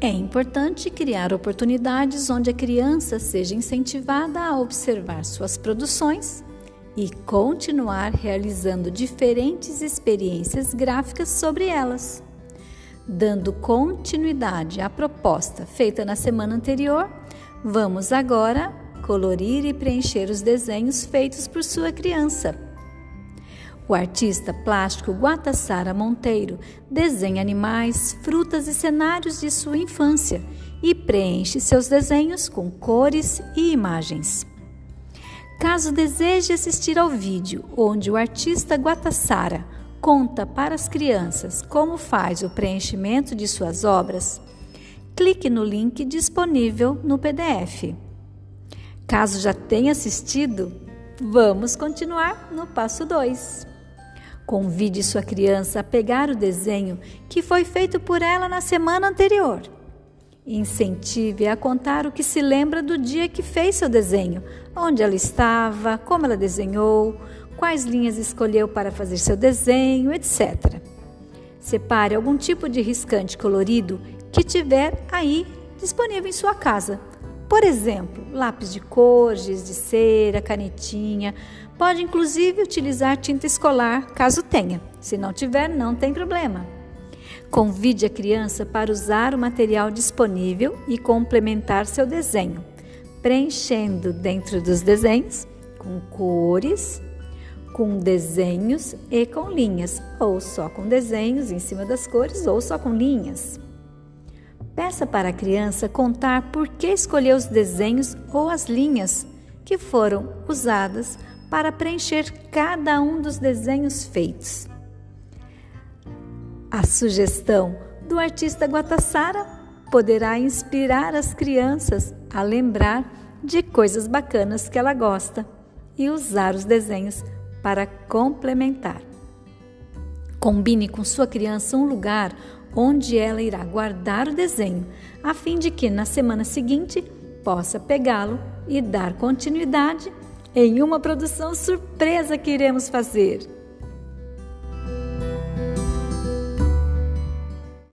É importante criar oportunidades onde a criança seja incentivada a observar suas produções e continuar realizando diferentes experiências gráficas sobre elas. Dando continuidade à proposta feita na semana anterior, vamos agora colorir e preencher os desenhos feitos por sua criança. O artista plástico Guatassara Monteiro desenha animais, frutas e cenários de sua infância e preenche seus desenhos com cores e imagens. Caso deseje assistir ao vídeo onde o artista Guatassara conta para as crianças como faz o preenchimento de suas obras, clique no link disponível no PDF. Caso já tenha assistido, vamos continuar no passo 2. Convide sua criança a pegar o desenho que foi feito por ela na semana anterior. Incentive a contar o que se lembra do dia que fez seu desenho, onde ela estava, como ela desenhou, quais linhas escolheu para fazer seu desenho, etc. Separe algum tipo de riscante colorido que tiver aí disponível em sua casa. Por exemplo, lápis de cor, de cera, canetinha, Pode inclusive utilizar tinta escolar, caso tenha. Se não tiver, não tem problema. Convide a criança para usar o material disponível e complementar seu desenho, preenchendo dentro dos desenhos com cores, com desenhos e com linhas, ou só com desenhos em cima das cores, ou só com linhas. Peça para a criança contar por que escolheu os desenhos ou as linhas que foram usadas para preencher cada um dos desenhos feitos. A sugestão do artista Guatassara poderá inspirar as crianças a lembrar de coisas bacanas que ela gosta e usar os desenhos para complementar. Combine com sua criança um lugar onde ela irá guardar o desenho, a fim de que na semana seguinte possa pegá-lo e dar continuidade em uma produção surpresa que iremos fazer.